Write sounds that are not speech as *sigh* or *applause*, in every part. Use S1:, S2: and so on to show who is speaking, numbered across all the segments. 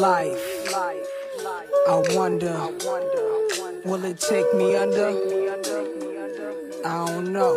S1: Life. I wonder, will it take me under? I don't know.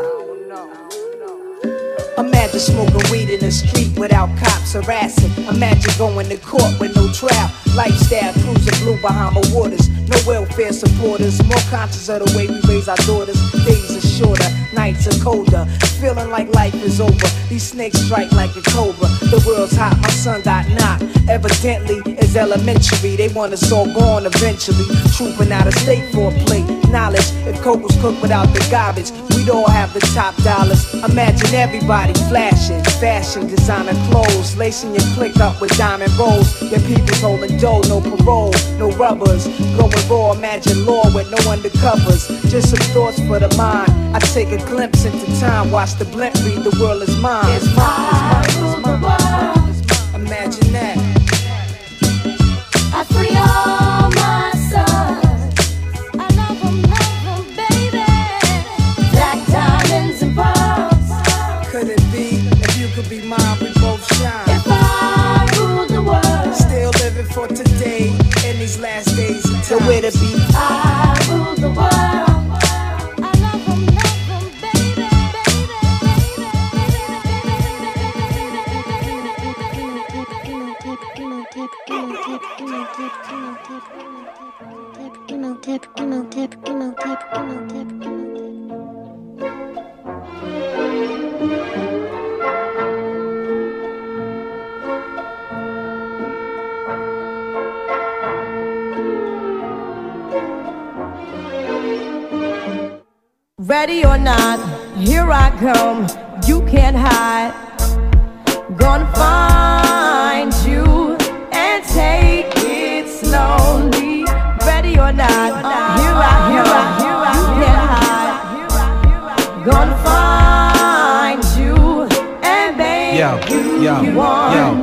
S1: Imagine smoking weed in the street without cops harassing. Imagine going to court with no trial. Lifestyle cruising blue Bahama waters. No welfare supporters. More conscious of the way we raise our daughters. Days shorter, nights are colder. Feeling like life is over. These snakes strike like a cobra. The world's hot, my son got knocked. Evidently, it's elementary. They want us all gone eventually. Trooping out of state for a plate. Knowledge, if coke was cooked without the garbage, we'd all have the top dollars. Imagine everybody flashing, fashion, designer clothes, lacing your click up with diamond rolls. Your people's holding dough, no parole, no rubbers. Going raw, imagine law with no undercovers. Just some thoughts for the mind. I take a glimpse into time, watch the blimp read, the world is mine.
S2: It's mine, it's mine, it's mine.
S1: Imagine that.
S2: I free all
S1: So where
S2: the be?
S3: Ready or not, here I come. You can't hide. Gonna find you and take it slowly. Ready or not, here I, here I, here I, you can't hide. Gonna find you and baby,
S4: Yo,
S3: you,
S4: yo,
S3: you want
S4: yo.
S3: me.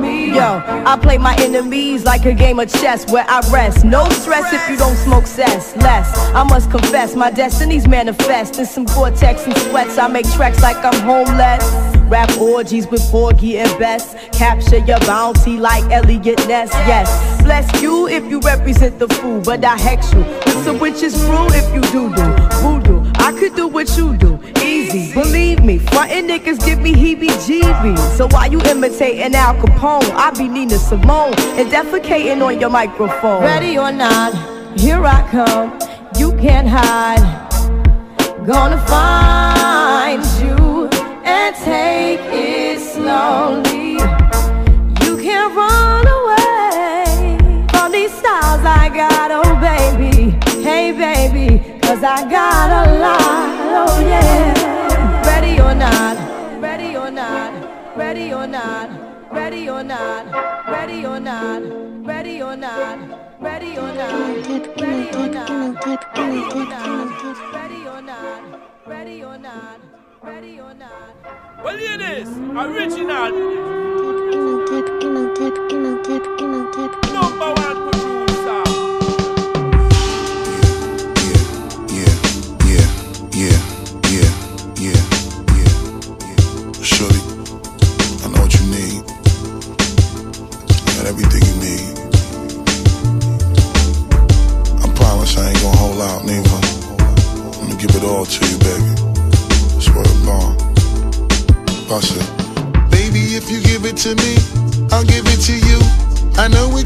S3: Yo, I play my enemies like a game of chess where I rest. No stress if you don't smoke cess. Less, I must confess, my destinies manifest in some Gore-Tex and sweats. I make tracks like I'm homeless. Rap orgies with Porgy and Bess. Capture your bounty like Elliot Ness. Yes, bless you if you represent the fool, but I hex you with some witches brew if you do do voodoo. I could do what you do, easy. Believe me, frontin' niggas give me heebie-jeebies. So why you imitating Al Capone? I be Nina Simone and defecating on your microphone. Ready or not, here I come. You can't hide. Gonna find you and take it slowly. You can't run away from these styles I got, oh baby. Hey baby, cause I got a lot, oh yeah. Ready or not, ready or not, ready or not, ready or not, ready or not, ready or not, ready or not, ready or not, ready or not, ready or not, ready or not, ready or not.
S5: Well, ladies, original number one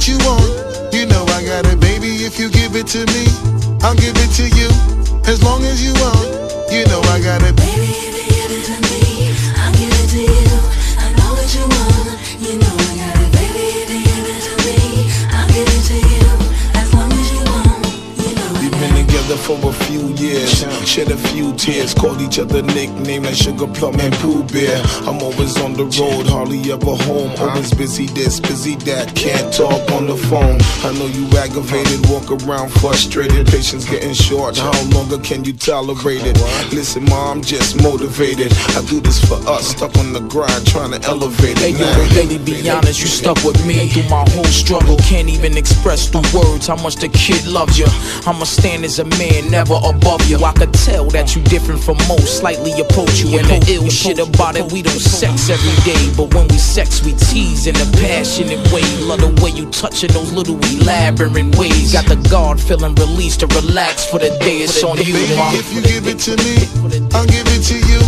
S6: what you want. You know I got it, baby. If you give it to me, I'll give it to you. As long as you want, you know I got it.
S7: Baby, if you give it to me, I'll give it to you. I know what you want, you know I got it. Baby, if you give it to me, I'll give it to you. As long as you want, you know I
S4: We've been together for a few years, shed a few tears, called each other nicknames like Sugar Plum and Pooh Bear. I'm always on the road, hardly ever home. Always busy this, busy that, can't talk on the phone. I know you aggravated, walk around frustrated, patience getting short. How longer can you tolerate it? Listen, mom, I'm just motivated. I do this for us, stuck on the grind, trying to elevate
S8: Hey
S4: it.
S8: yo,
S4: Nah.
S8: baby, be honest, you stuck with me through my whole struggle. Can't even express through words how much the kid loves you. I'ma stand as a man never above you. I could tell that you different from most, slightly approach you. And the ill shit about it, we don't sex every day. But when we sex, we tease in a passionate way. Love the way you touching those little elaborate ways. Got the guard feeling released to relax for the day. It's on you,
S6: Baby,
S8: ma.
S6: if you give it to me, I'll give it to you.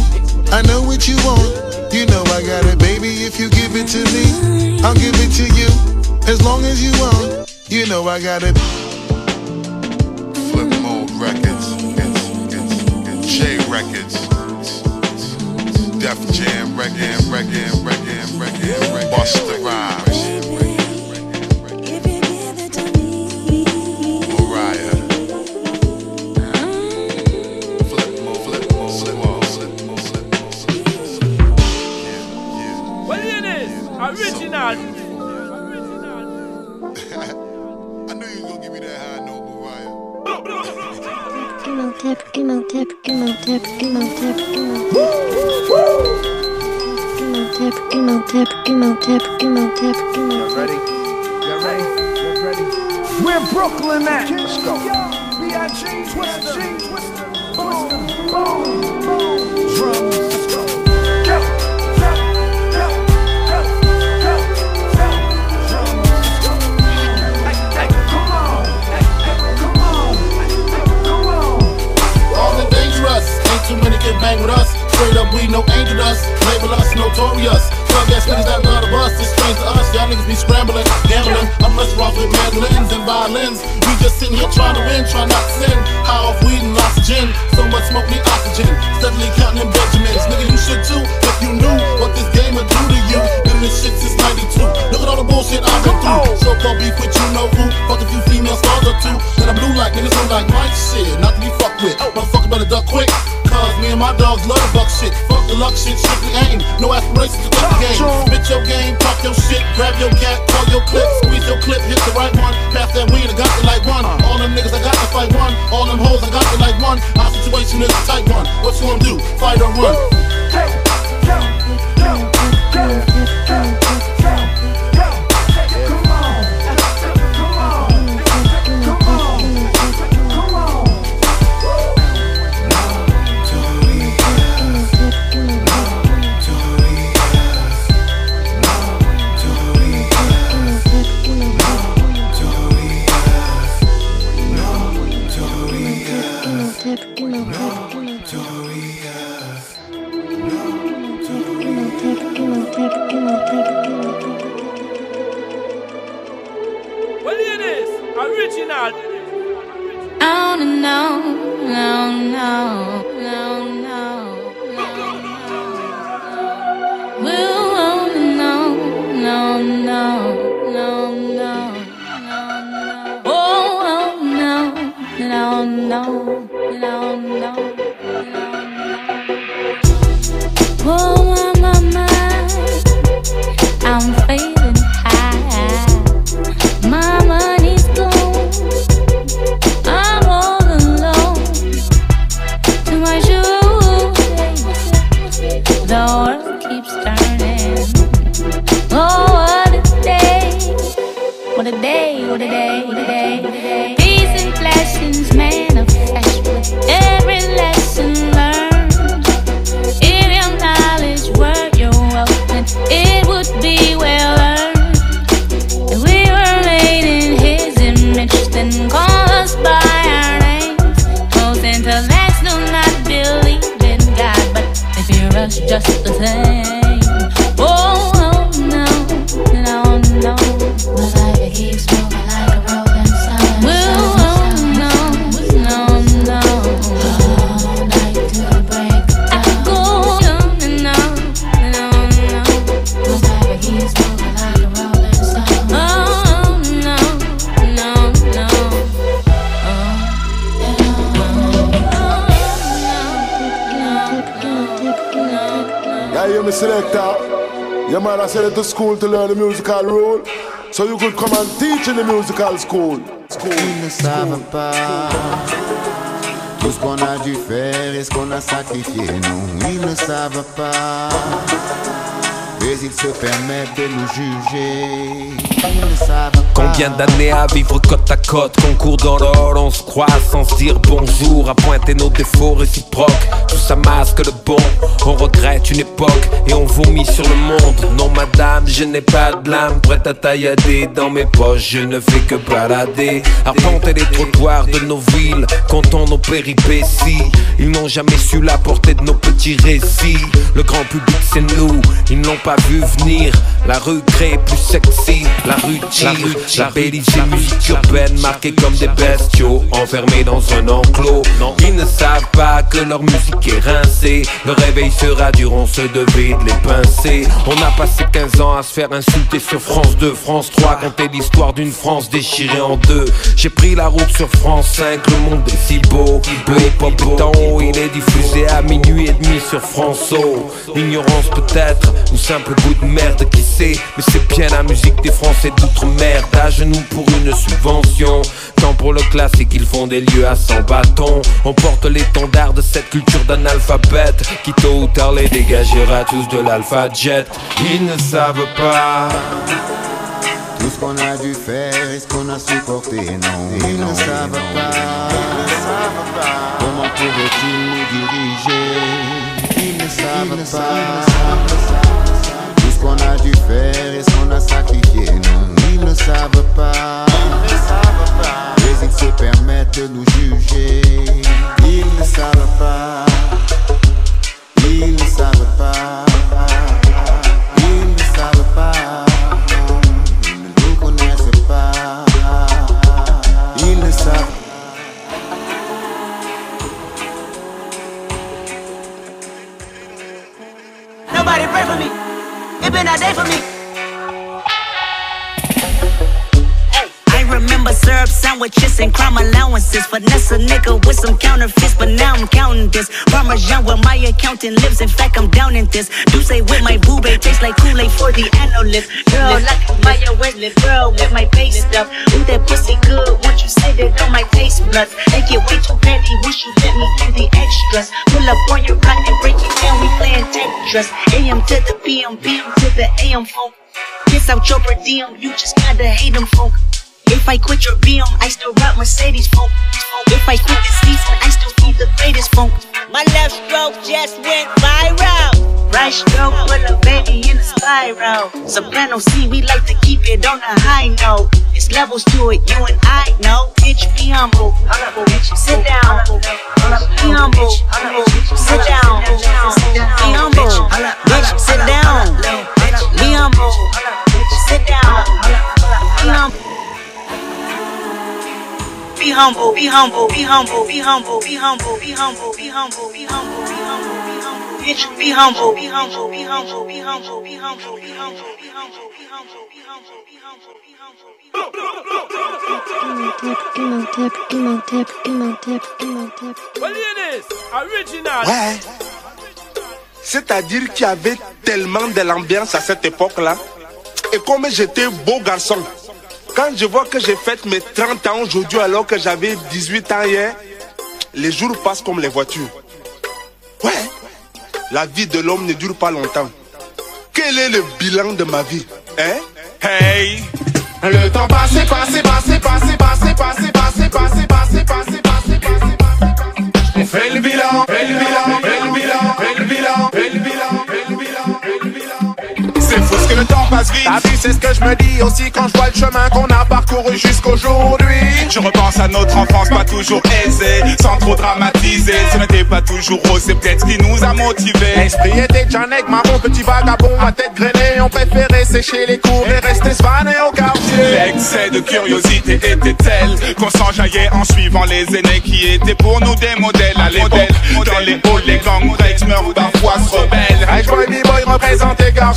S6: I know what you want. You know I got it, baby. If you give it to me, I'll give it to you. As long as you want, you know I got it. Flip mode records. It's, it's, it's J records. Def Jam reggae, reggae, reggae, reggae, reggae. Busta Rhymes. Mariah.
S2: Imhotep, Imhotep, Imhotep, Imhotep, Imhotep. Imhotep, Imhotep, Imhotep, Imhotep, Imhotep.
S1: Ready? You ready? You ready? Where Brooklyn at? Let's go. B.I.G. Twister. Boom, boom, boom. Drums.
S9: Bang with us. Straight up, we no angel dust, label us notorious. Drug ass niggas that love the bus, it's strange to us. Y'all niggas be scrambling, gambling. I'm less rough with mandolins and violins. We just sitting here trying to win, trying not to sin. High off weed and lots of gin. So much smoke, need oxygen. Steadily counting in Benjamins. Nigga, you should too, if you knew what this game would do to you. Been this shit since 92. Look at all the bullshit I've been through. So called beef with you know who. Fuck a few female stars or two. Then I'm blue like niggas don't like my shit. Not to be fucked with. Oh. Motherfucker better duck quick. Me and my dogs love the buck shit. Fuck the luck shit, strictly aim. No aspirations to play the game. Spit your game, talk your shit, grab your cat, call your clip, squeeze your clip, hit the right one. Pass that weed, I got the like one. All them niggas, I got to fight one. All them hoes, I got to like one. Our situation is a tight one. What you gonna do? Fight or run?
S1: Hey,
S7: no,
S6: selector. Your I sent you to school to learn the musical rule. So you could come and teach in the musical school. School.
S10: Ils ne savent pas tout ce qu'on a dû faire et ce qu'on a sacrifié. Non, ils ne savent pas. mais ils se permettent de nous juger.
S11: Combien d'années à vivre côte à côte Concours l'or, on se croise sans se dire bonjour À pointer nos défauts réciproques Tout ça masque le bon On regrette une époque et on vomit sur le monde Non madame, je n'ai pas de l'âme Prête à taillader dans mes poches Je ne fais que balader Arpenter les trottoirs de nos villes Comptons nos péripéties Ils n'ont jamais su la portée de nos petits récits Le grand public c'est nous Ils n'ont pas vu venir La rue crée plus sexy rue tire La musique urbaine Marquée comme des bestiaux Enfermés dans un enclos. Ils ne savent pas que leur musique est rincée. Le réveil sera dur, on se devait de les pincer. On a passé 15 ans à se faire insulter sur France 2, France 3 Compter l'histoire d'une France déchirée en deux. J'ai pris la route sur France 5, le monde est si beau. Le hip-hop est en haut, il est diffusé à minuit et demi sur France O. Ignorance peut-être, ou simple goût de merde, qui sait. Mais c'est bien la musique des Français d'outre-mer À genoux pour une subvention Tant pour le classique, ils font des lieux à 100 bâtons On porte l'étendard de cette culture d'analphabète Qui tôt ou tard les dégagera tous de l'alpha jet Ils ne savent pas
S10: Tout ce qu'on a dû faire et ce qu'on a supporté, non. Ils ne savent pas. Comment pourraient-ils nous diriger Ils ne savent pas. Qu'on a dû faire et ce qu'on a sacrifié, non. Ils ne pas. Mais ils se permettent de juger. Ils ne savent pas. Ne pas. Ne pas. Ne pas. Ne savent
S12: Nobody pray for me. It been a day for me.
S13: I remember syrup sandwiches and crime allowances. Finesse a nigga with some counterfeits, but now I'm counting this. Parmesan where my accountant lives. In fact, I'm down in this. Do say with my boo babe tastes like Kool-Aid for the analyst. Girl, like Maya Wesley, girl with my face stuff. Ooh, that pussy good. Won't you say that on my taste buds? They get way too petty. Wish you let me do the extras. Pull up on your block and break it down. We playing Tetris. AM to the PM, PM the AM phone. Piss out your per diem. You just gotta hate them folk. If I quit your BM, I still rock Mercedes funk. If I quit this season, I still keep the greatest funk.
S12: My left stroke just went viral.
S13: Right stroke put a baby in a spiral. Soprano C, we like to keep it on a high note. It's levels to it, you and I know. Bitch, be humble. Bitch, sit down. Be humble. Sit down. Be humble. Bitch, sit down. Humble, be humble, be humble, be humble, be humble, be humble, be humble, be humble, be humble, be humble. Bitch, be humble, be humble, be humble, be humble, be humble, be humble, be humble, be humble, be humble, be humble, be humble,
S5: Well, hear this. Original.
S14: Ouais. C'est-à-dire qu'il y avait tellement de l'ambiance à cette époque-là. Et comme j'étais beau garçon, quand je vois que j'ai fait mes 30 ans aujourd'hui alors que j'avais 18 ans hier, les jours passent comme les voitures. Ouais, la vie de l'homme ne dure pas longtemps. Quel est le bilan de ma vie Hein? Hey
S9: Le temps passé, passé, passé, passé, le temps passe vite. T'as vu, c'est ce que je me dis aussi quand je vois le chemin qu'on a parcouru jusqu'aujourd'hui. Je repense à notre enfance pas toujours aisée, sans trop dramatiser. Ce n'était pas toujours rose, c'est peut-être ce qui nous a motivés. L'esprit était Janek, marron, petit vagabond, ma tête grainée. On préférait sécher les cours et rester svané au quartier. L'excès de curiosité était tel qu'on s'enjaillait en suivant les aînés qui étaient pour nous des modèles à l'époque. Dans les halls, les gangs breaks meurent parfois se rebellent. Hey, boy, b-boy représente les gars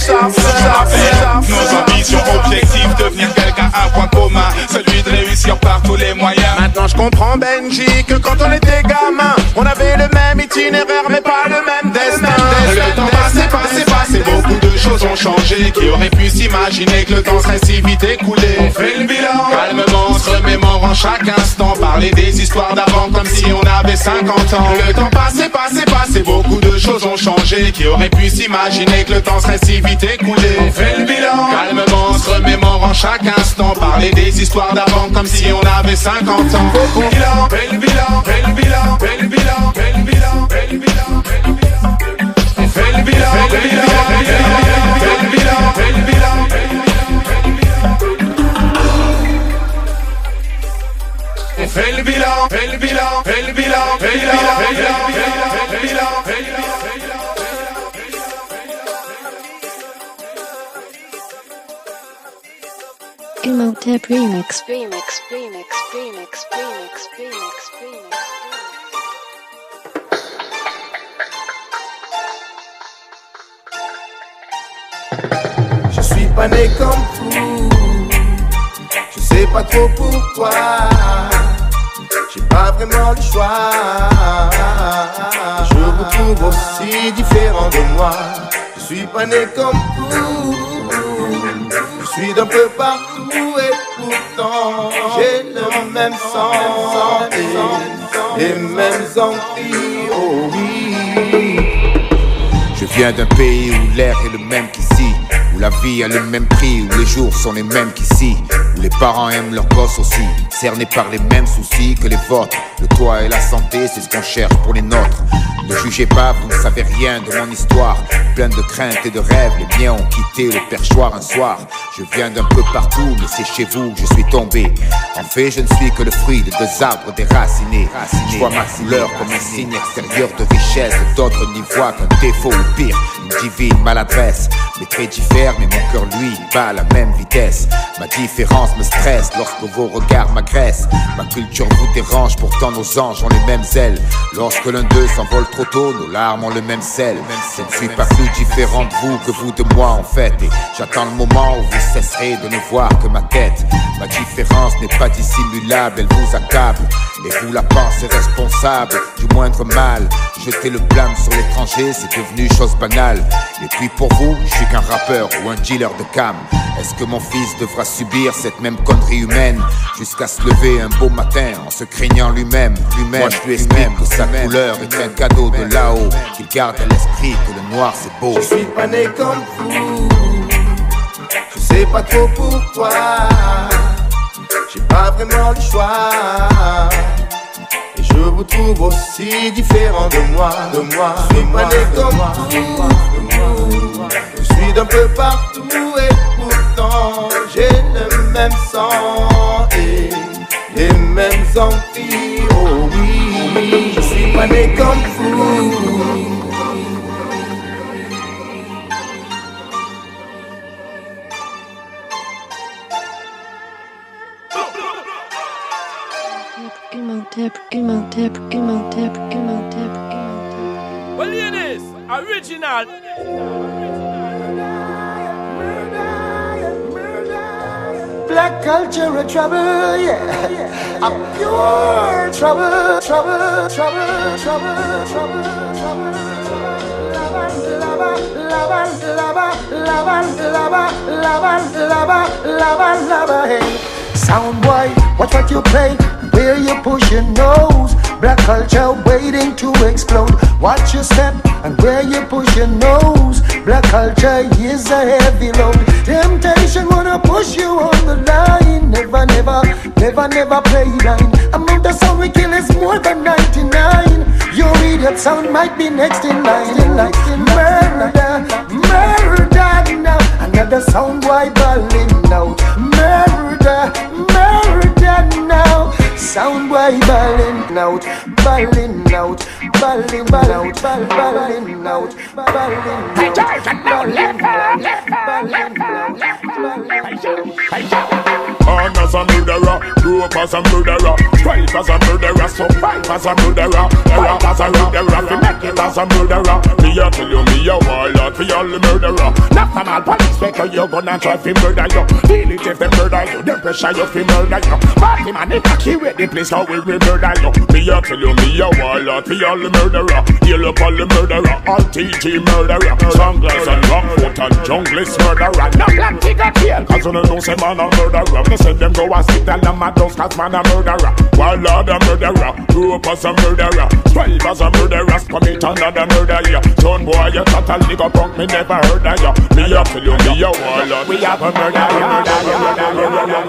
S9: Nos ambitions, objectifs, devenir quelqu'un, un point commun, celui de réussir par tous les moyens. Maintenant je comprends Benji que quand on était gamin, on avait le même itinéraire mais pas le même destin. Le temps passé, passé, passé, beaucoup de choses ont changé. Qui aurait pu s'imaginer que le temps serait si vite écoulé On fait le bilan, calmement, se remémorant chaque instant, parler des histoires d'avant comme si on avait 50 ans. Le temps passé, passé, passé, beaucoup de choses ont changé. Qui aurait pu s'imaginer que le temps serait si vite écoulé On fait le bilan, calmement, on se remémorant chaque instant. Parler des histoires d'avant comme si on avait 50 ans. Bilan, fait le bilan, fait
S15: Remix.
S2: Remix, remix, remix, remix, remix, remix.
S16: Je suis pas né comme vous, je sais pas trop pourquoi. J'ai pas vraiment le choix. Je vous trouve aussi différent de moi. Je suis pas né comme vous, je suis d'un peu partout j'ai le même sang et les mêmes envies. Oh oui.
S17: Je viens d'un pays où l'air est le même qu'ici, la vie a le même prix, où les jours sont les mêmes qu'ici, où les parents aiment leurs gosses aussi, cernés par les mêmes soucis que les vôtres. Le toit et la santé, c'est ce qu'on cherche pour les nôtres. Ne jugez pas, vous ne savez rien de mon histoire. Plein de craintes et de rêves, les miens ont quitté le perchoir un soir. Je viens d'un peu partout, mais c'est chez vous que je suis tombé. En fait, je ne suis que le fruit de deux arbres déracinés. Je vois ma couleur comme un signe extérieur de richesse. D'autres n'y voient qu'un défaut ou pire, divine maladresse. Mes traits diffèrent, mais mon cœur, lui, bat à la même vitesse. Ma différence me stresse lorsque vos regards m'agressent. Ma culture vous dérange, pourtant nos anges ont les mêmes ailes. Lorsque l'un d'eux s'envole trop tôt, nos larmes ont le même sel. Je ne suis pas plus différent de vous que vous de moi en fait. Et j'attends le moment où vous cesserez de ne voir que ma tête. Ma différence n'est pas dissimulable, elle vous accable. Et vous la pensez responsable du moindre mal. Jeter le blâme sur l'étranger, c'est devenu chose banale. Et puis pour vous, je suis qu'un rappeur ou un dealer de cam. Est-ce que mon fils devra subir cette même connerie humaine jusqu'à se lever un beau matin en se craignant lui-même Lui-même, je lui explique que sa couleur est un cadeau de là-haut, qu'il garde à l'esprit que le noir c'est beau.
S16: Je suis pas né comme vous, je sais pas trop pourquoi. J'ai pas vraiment le choix. Je vous trouve aussi différent de moi, de moi. Je suis pas né comme vous, je suis d'un peu partout et pourtant j'ai le même sang et les mêmes envies. Oh oui, je suis pas né comme vous.
S5: Original.
S16: Black culture a trouble, yeah. A pure trouble, trouble, trouble, trouble, trouble, trouble. Lava, lava, lava, lava, lava, lava, lava, lava, lava, hey. Sound boy, watch what you play, where you push your nose. Black culture waiting to explode. Watch your step and where you push your nose. Black culture is a heavy load. Temptation wanna push you on the line. Never, never, never, never play line. Amount the sound we kill is more than 99. Your idiot sound might be next in line. In line. Murder, murder now. Another sound boy balling out. Murder, murder now. Sound boy balling out, balling out, balling, ball out, ball, balling out, balling out, balling out,
S18: Born as a murderer, grew up as a murderer, strive as a murderer, survive as a murderer, error as a murderer, make it as a murderer.
S9: Me a tell you, me a warlord for all the murderer. Not from all police maker, you gonna try fi murder you. Feel it if them murder you, them pressure you fi murder you. Party man, they with the place how we murder you. Me a tell you, me a warlord for all the murderer. Deal up all the murderer, all TT murderer. Sunglass and rockfoot and junglist murderer. No black ticket here, cause you know say man a murderer. Me send them go and sit down and mad house cause man a murderer. Warlord a murderer, grew as a murderer. Strive as a murderer, commit another murder, yeah. Son boy, you chat a nigga punk, me never heard of ya. Me a tell you, me a warlord. We have a murderer, murderer, murderer,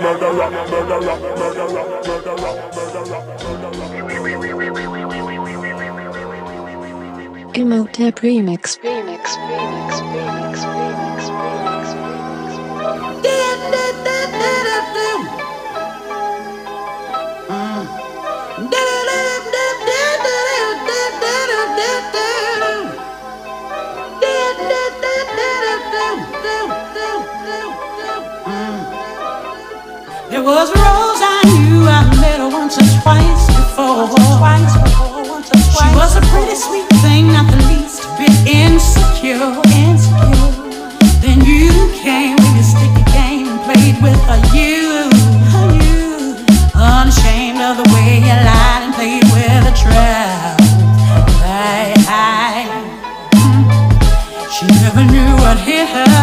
S9: murderer, murderer, murderer,
S15: Imhotep Remix. Remix. Remix. Remix. Remix. Remix.
S19: There was a rose I knew I met her once or twice before. Twice before, once or twice. She was a pretty sweet thing, not the least bit
S15: have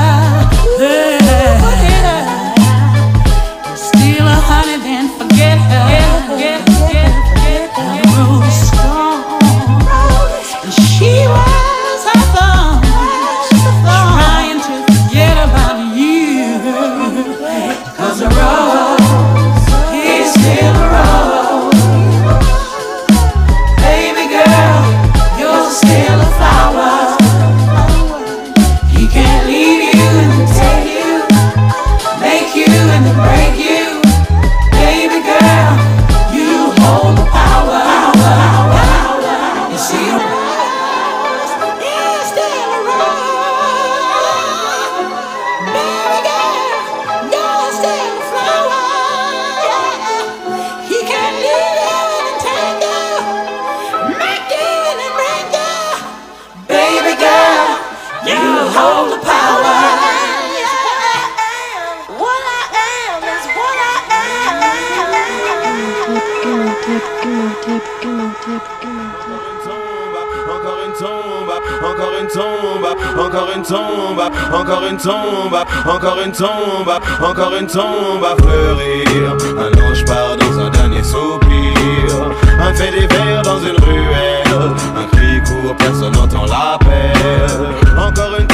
S20: Encore une tombe, encore une tombe, encore une tombe, encore une tombe, encore une tombe, encore une tombe à fleurir. Un ange part dans un dernier soupir, un fait divers dans une ruelle, un cri court, personne n'entend l'appel. Encore une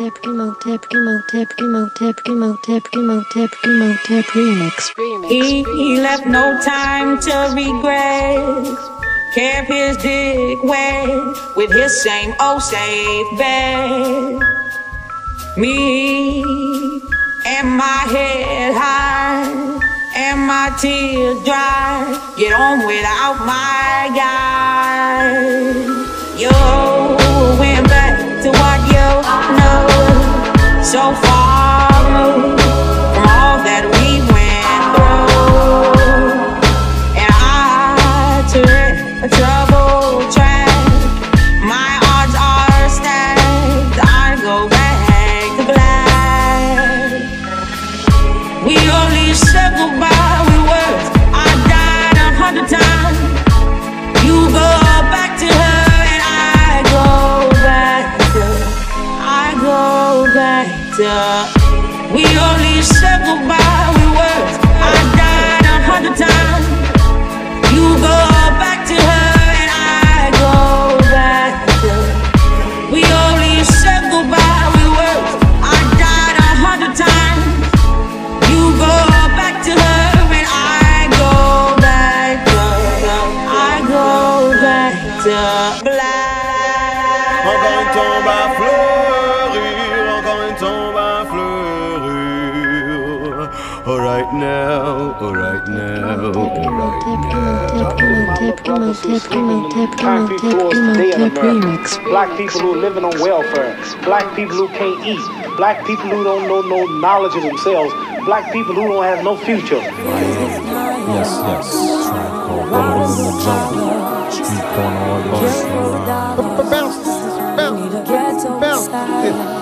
S15: Imhotep. Imhotep. Imhotep. Imhotep. Imhotep. Imhotep. Imhotep Remix. Remix.
S19: He, left no time to regret. Kept his dick wet with his same old safe bet. Me and my head high and my tears dry. Get on without my guy. You
S20: 笑话。
S21: Concrete floors today in America. Black people who are living on welfare. Black people who can't eat. Black people who don't know no knowledge of themselves. Black people who don't have no future.
S22: Yes, yes. Tribe called Rumble in the Jungle. Street corner all boss.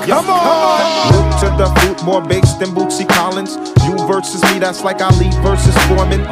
S23: Come on! Look to the fruit, more bakes than Bootsy Collins. You versus me, that's like Ali versus Foreman.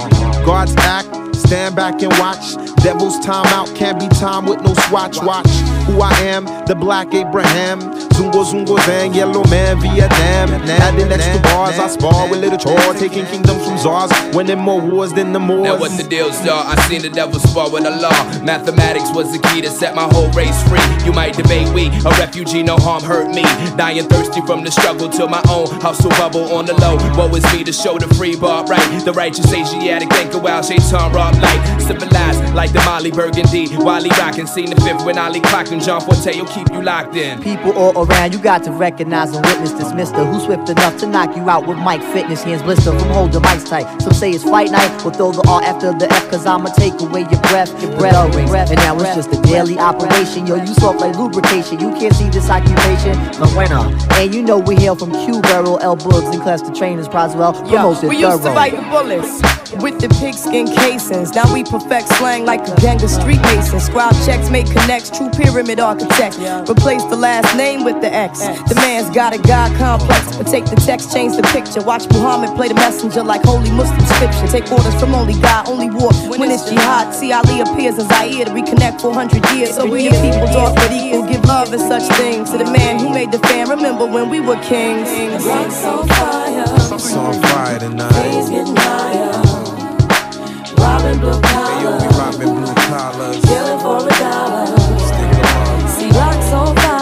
S23: God's act, stand back and watch. Devil's time out, can't be time with no swatch. Watch who I am, the black Abraham. Zungo Zungo Zang, yellow man, via Vietnam. Adding extra bars, I spar with little chore, taking kingdoms from czars. Winning more wars than the Moors.
S24: Now what the deal's are, I seen the devil spar with the law. Mathematics was the key to set my whole race free. You might debate we, a refugee, no harm hurt me. Dying thirsty from the struggle to my own hustle bubble on the low. What was me to show the free bar right? The righteous Asiatic anchor while Shaitan rock light. Civilized like the Molly Burgundy. Wally rockin', seen the fifth when Ali clockin'. John Forte will keep you locked in.
S25: People all around, you got to recognize and witness this mister who's swift enough to knock you out with Mike Fitness. Hands blister from holding mics tight. Some say it's fight night, we'll throw the R after the F, cause I'ma take away your breath, your breath, Your breath. And now it's just a daily operation. Yo, you soft like lubrication. You can't see this occupation. No bueno. Uh, and you know we hail from Q Barrel, L Bugs, and class the trainers, Proswell,
S3: Yo,
S25: promoted
S3: we used to
S25: thorough.
S3: bite the bullets with the pigskin casings. Now we perfect slang like a gang of street masons. Scribe checks, make connects, true pyramid architect. Replace the last name with the X. The man's got a God complex, but take the text, change the picture. Watch Muhammad play the messenger like holy Muslim scripture. Take orders from only God, only war. When it's jihad, see Ali appears as Zaire to reconnect 400 years. So we the people talk but equal, give love and such things to the man who made the fan. Remember when we were kings.
S23: It's on fire tonight.
S3: Robbing blue
S23: Hey, yo, we robbing blue collars.
S3: Killing for a dollar. See rocks on fire.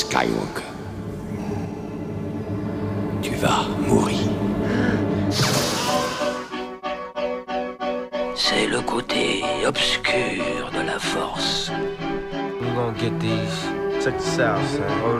S26: Skywalker, tu vas mourir. C'est le côté obscur de la force.
S27: We gonna get these. Check this out, son.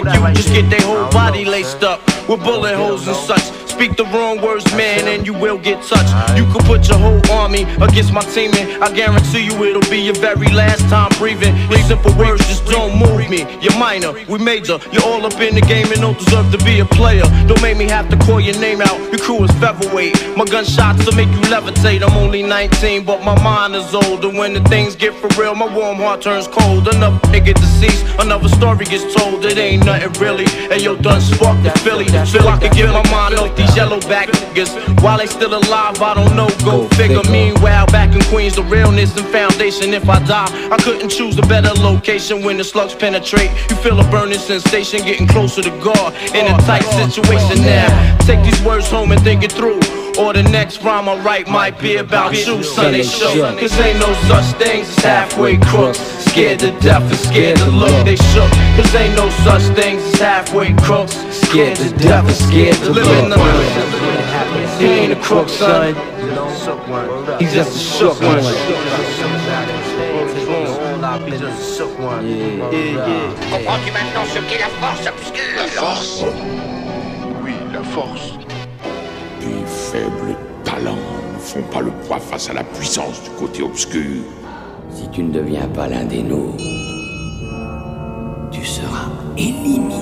S28: like you just get their whole body laced up with bullet holes and such. Speak the wrong words, man, and you will get touched. You could put your whole army against my team, and I guarantee you it'll be your very last time breathing. These simple words just don't move me. You're minor, we major. You're all up in the game and don't deserve to be a player. Don't make me have to call your name out. Your crew is featherweight. My gunshots will make you levitate. I'm only 19, but my mind is older. When the things get for real, my warm heart turns cold. Another nigga deceased, another story gets told. It ain't nothing really. And yo, done sparked the Philly. Feel I could get my mind off these yellow back niggas. While they still alive, I don't know. Go figure. Meanwhile, back in Queens, the realness and foundation. If I die, I couldn't choose a better location when the slugs penetrate. You feel a burning sensation, getting closer to God. In a tight situation now. Take these words home and think it through. Or the next rhyme I write might be about you, Sunday show. Cause ain't no such things as halfway crooks. Scared to death and scared to look, they shook. Cause ain't no such things as halfway crooks. Scared to death and scared to live in the He ain't a crook, son. He's just a shook one.
S27: He's just shook one.
S28: Yeah, yeah.
S29: Comprends-tu maintenant ce qu'est la force obscure
S6: La force Oui, la force.
S30: tes faibles talents ne font pas le poids face à la puissance du côté obscur.
S26: Si tu ne deviens pas l'un des nôtres, tu seras éliminé.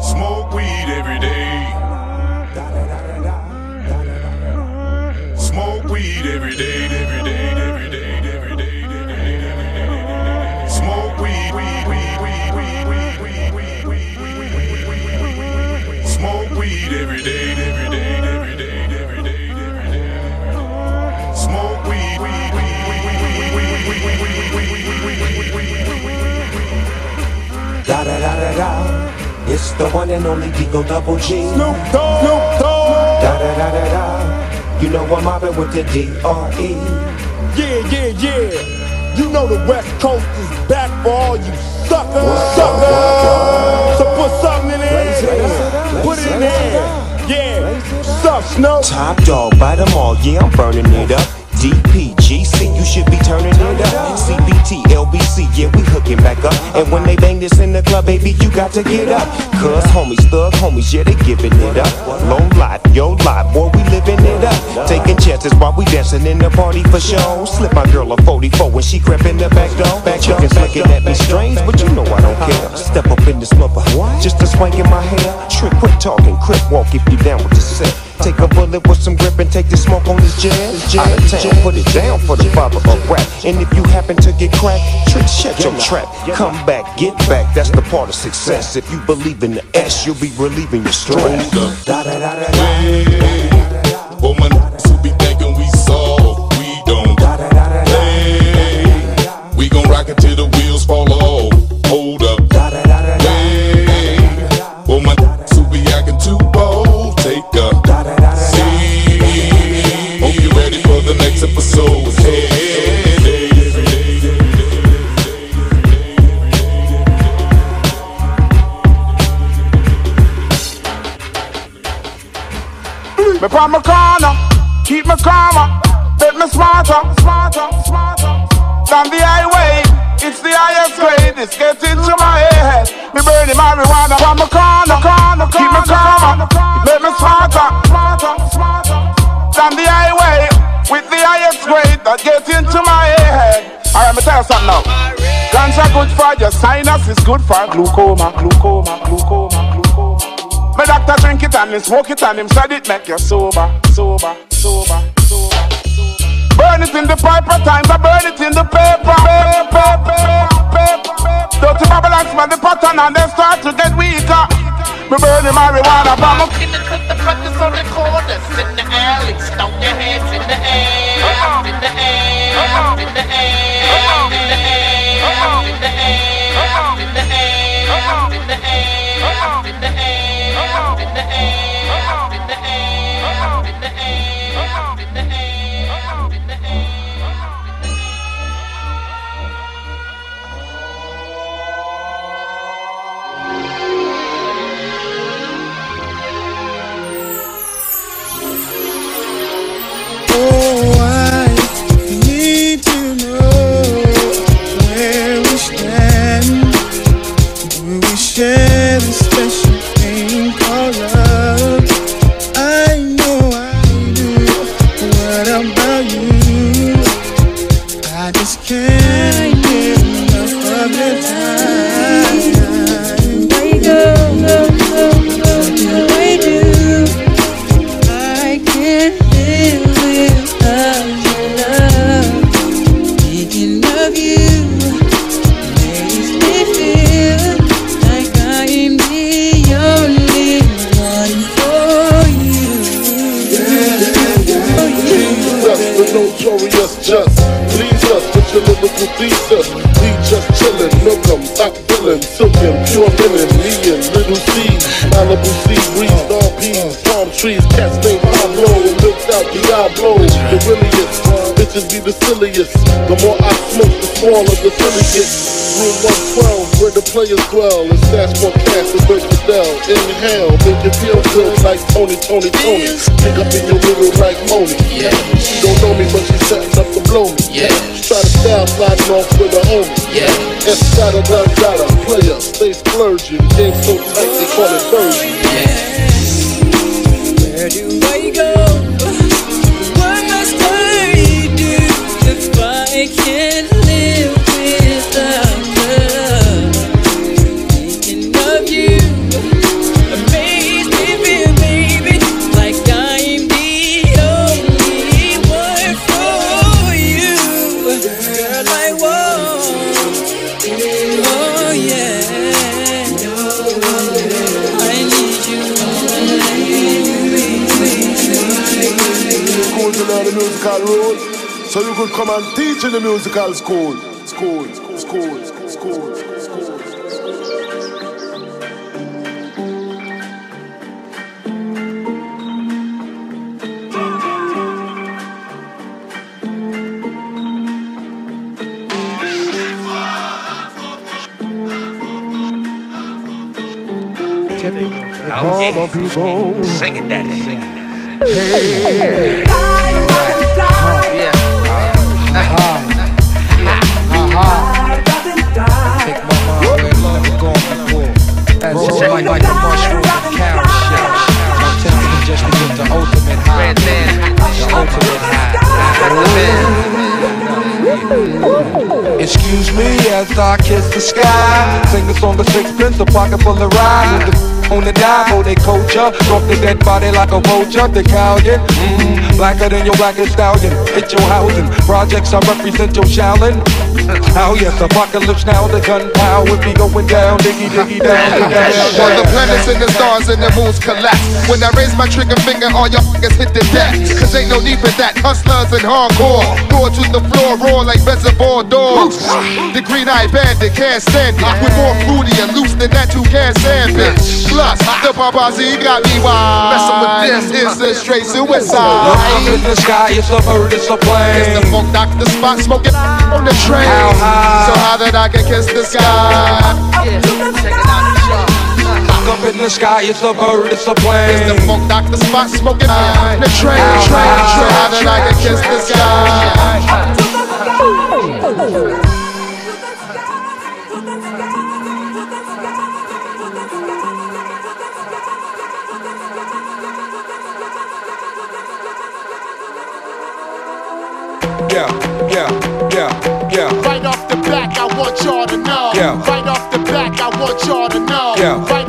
S18: Smoke weed every day. Smoke weed every day, every day.
S31: The one and only Digo Double G.
S18: Snoop Dogg, Snoop Dogg.
S31: Da da da da da. You know I'm mobbing with the D.R.E.
S18: Yeah, yeah, yeah. You know the West Coast is back for all you suckers, suckers. So put something in there. Put it in there. Yeah. Up, Snow?
S31: Top dog, bite them all, yeah, I'm burning it up. DPGC, you should be turning it up. CBT, LBC, yeah, we hooking back up. And when they bang this in the club, baby, you got to get up. Cuz homies, thug homies, yeah, they giving it up. Low life, yo life, boy, we living it up. Taking chances while we dancing in the party for show. Slip my girl a 44 when she crept in the back door. Back chickens looking at me strange, but you know I don't care. Uh-huh. Step up in this mother, just a swank in my hair. Trick, quit talking, crip walk if you down with the set. Take a bullet with some grip and take the smoke on this jam. Out of town, put it down for the father of rap. And if you happen to get cracked, trick, shut your trap. Come back, get back, that's the part of success. If you believe in the S, you'll be relieving your stress.
S18: Be thinking we soft, we don't. We gon' rock it till the wheels fall off.
S21: Me calmer, make me smarter, smarter, smarter. Down the highway, it's the highest grade, it's getting to my head. Me burning marijuana from my corner, corner, keep me calmer, make me smarter, smarter, smarter. Down the highway, with the highest grade, that gets into my head. Alright, me tell you something now. Ganja good for your sinus, it's good for glaucoma, glaucoma, glaucoma, glaucoma. My doctor drink it and him smoke it and him said it make you sober, sober, sober, sober. Burn it in the pipe at times, I burn it in the paper, paper, paper, paper, paper. Dirty Babylons man the pattern and they start to get weaker. Me burn the marijuana, I'm
S32: In the clip, the practice on the corners, in the alleys, throw your hands in the air, in the air, in the air,
S33: About you? I just can't get enough of your time. Go, go, go,
S18: lyrical thesis. Teach us chillin', milk 'em, top billin', silkin', pure linen, me and little C. Malibu sea breeze, dawn peas, palm trees, cats named Pablo, out
S34: Diablo, the williest. Bitches be the silliest. The more I smoke, the smaller the silly gets. Room 112, where the players dwell. And stash more cash than Bert Fidel. Inhale, make you feel good like Tony, Tony, Tony. Pick up in your middle like Moni. Yeah. She don't know me, but she's setting up to blow me. Yeah. Try to style sliding off with her homie. Yeah. Escada, Dangada, player, stay splurging. Game so tight, they call it version.
S15: Where
S34: come and teach in the musical school. School, school, school, school, school.
S35: People.
S36: Sing it, daddy. Sing it.
S35: Hey.
S37: Like, a mushroom and. I'm tempted just to get the ultimate high. The ultimate high. Excuse me as I kiss the sky. Sing a song of sixpence, a pocket full of rhyme. On the dime, oh they culture. Drop the dead body like a vulture. The Callion, mm, blacker than your blackest stallion. Hit your housing. Projects I represent your Shaolin. *laughs* Oh yes, apocalypse now. The gunpowder be going down. Diggy diggy down. diggy down,
S38: While the planets and the stars and the moons collapse. When I raise my trigger finger, all y'all niggas hit the deck. Cause ain't no need for that. Hustlers and hardcore. Door to the floor, roar like reservoir dogs. The green eyed bandit can't stand it. With more fruity and loose than that, you can't stand bitch. Plus, the paparazzi got me wild. Messing with this is a straight
S37: Look up
S38: suicide.
S37: in the sky, it's a bird, it's a plane.
S38: It's the funk doctor spot smoking on the train.
S37: How high?
S38: So high that I can kiss the sky.
S37: Look up in the sky, it's a bird, it's a plane.
S38: It's the funk doctor spot smoking on the train. train. So high that I can kiss the sky.
S37: Yeah, yeah, yeah, yeah.
S39: Right off the back, I want y'all to know.
S37: Yeah.
S39: Right off the back, I want y'all to know.
S37: Yeah.
S39: Right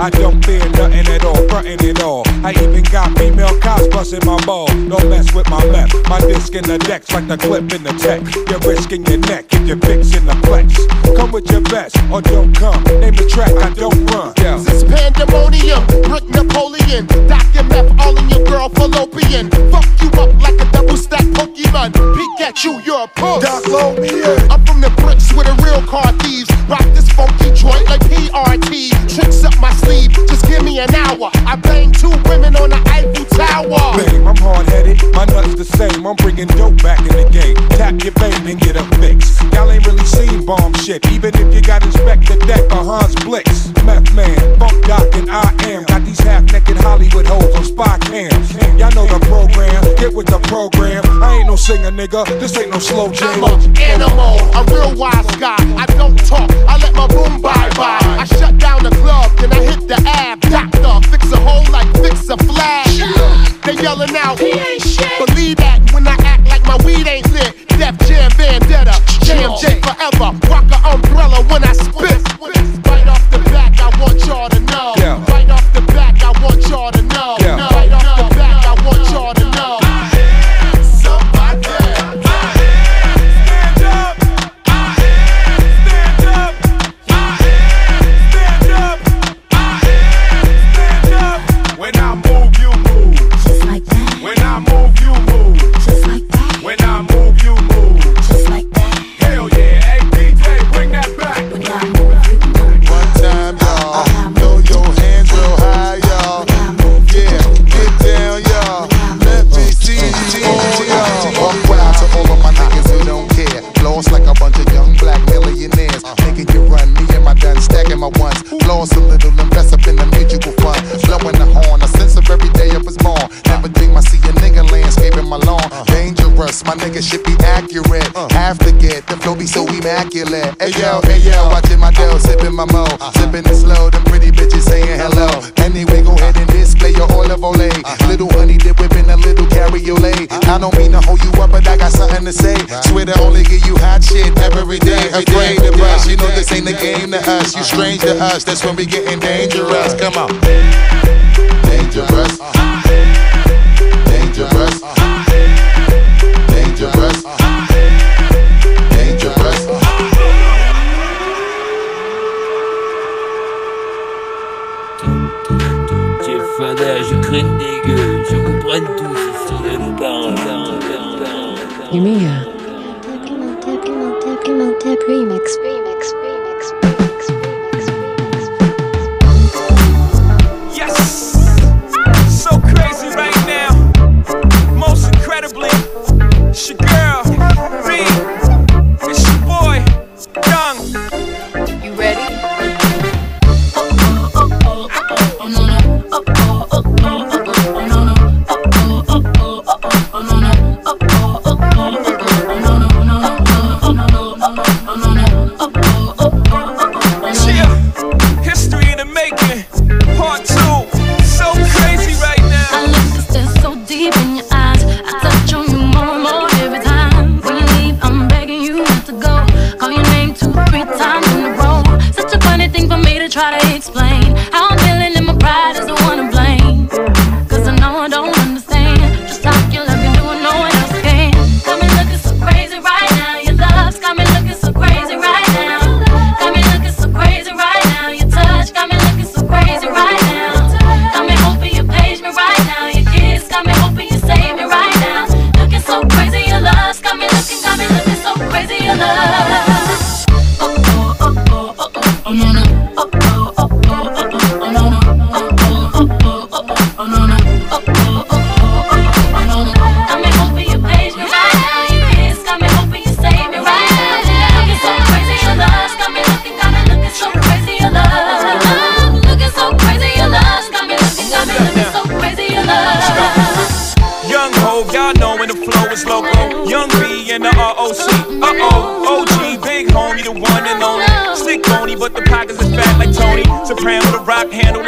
S39: I
S37: don't fear nothing at all, frontin' at all. I even got female cops busting my ball. Don't mess with my meth. My disc in the decks like the clip in the tech. You're risking your neck if you're fixing the flex. Come with your best or don't come. Name the track, I don't run. Yeah.
S39: This pandemonium, Brick Napoleon, Dr. Meth all in your girl fallopian. Fuck you up like a double stack Pokemon. Peek at you, you're a puss.
S34: Doc Low, me in.
S39: I'm from the bricks with a real car thieves. Rock this funky joint like PRT. Tricks up my sleeve, just give me an hour. I bang two women on the Eiffel Tower.
S37: Babe, I'm hard headed, my nuts the same. I'm bringing dope back in the game. Tap your vein and get a fix. Y'all ain't really seen bomb shit, even if you got Inspectah Deck or Hans Blix. Meth Man, Funk Doc, and I am. Got these half naked Hollywood hoes on spy cams. Y'all know the program, get with the program. I ain't no singer, nigga. This ain't no slow jam.
S39: I'm a animal, a real wise guy. I don't talk, I let my boom bye bye. I shut down the club, then I hit the ab. Doctor, fix a hole like fix a flat. They yelling out, he ain't shit. Believe that when I act like my weed ain't lit. Def Jam Vendetta, Jam J forever. Rock a umbrella when I spit. Right off the back, I want y'all to know. Right off the back, I want y'all to know.
S6: change. That's when we getting dangerous. Come on. Dangerous. Dangerous. Dangerous. Dangerous.
S11: Je crains des gueules, je comprends
S2: tout
S7: remix.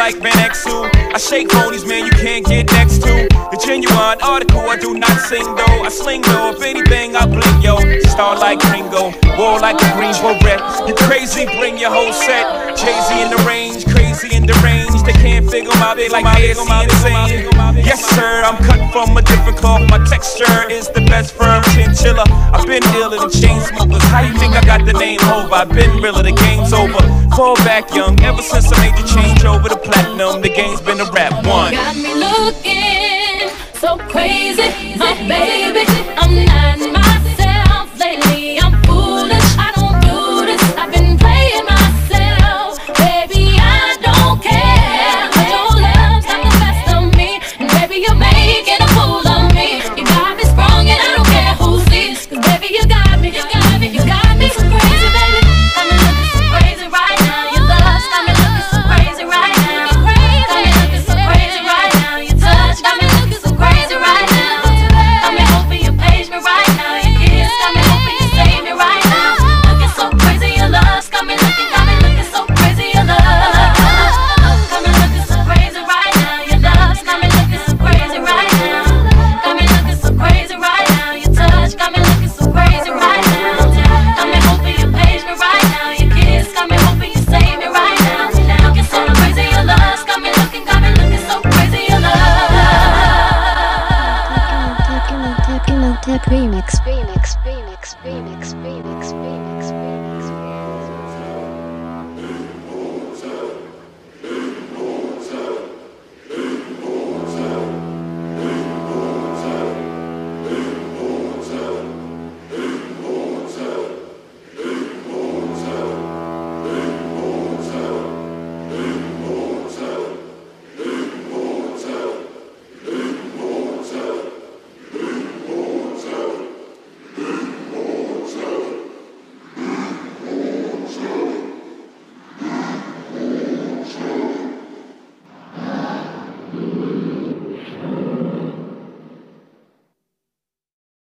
S19: like Van Exel. I shake ponies, man, you can't get next to. The genuine article, I do not sing though. I sling though, if anything, I blink yo. Star like Ringo, war like a green beret. You crazy, bring your whole set. Crazy in the range, crazy in the range. They can't figure out, they like me, insane. Yes, sir, I'm cut from a different cloth. My texture is the best firm chinchilla. I've been dealing and changed my how you think I got the name over? I've been realer, the game's over. Fall back young, ever since I made the change over to platinum, the game's been a rap one.
S40: Got me looking so crazy, my baby.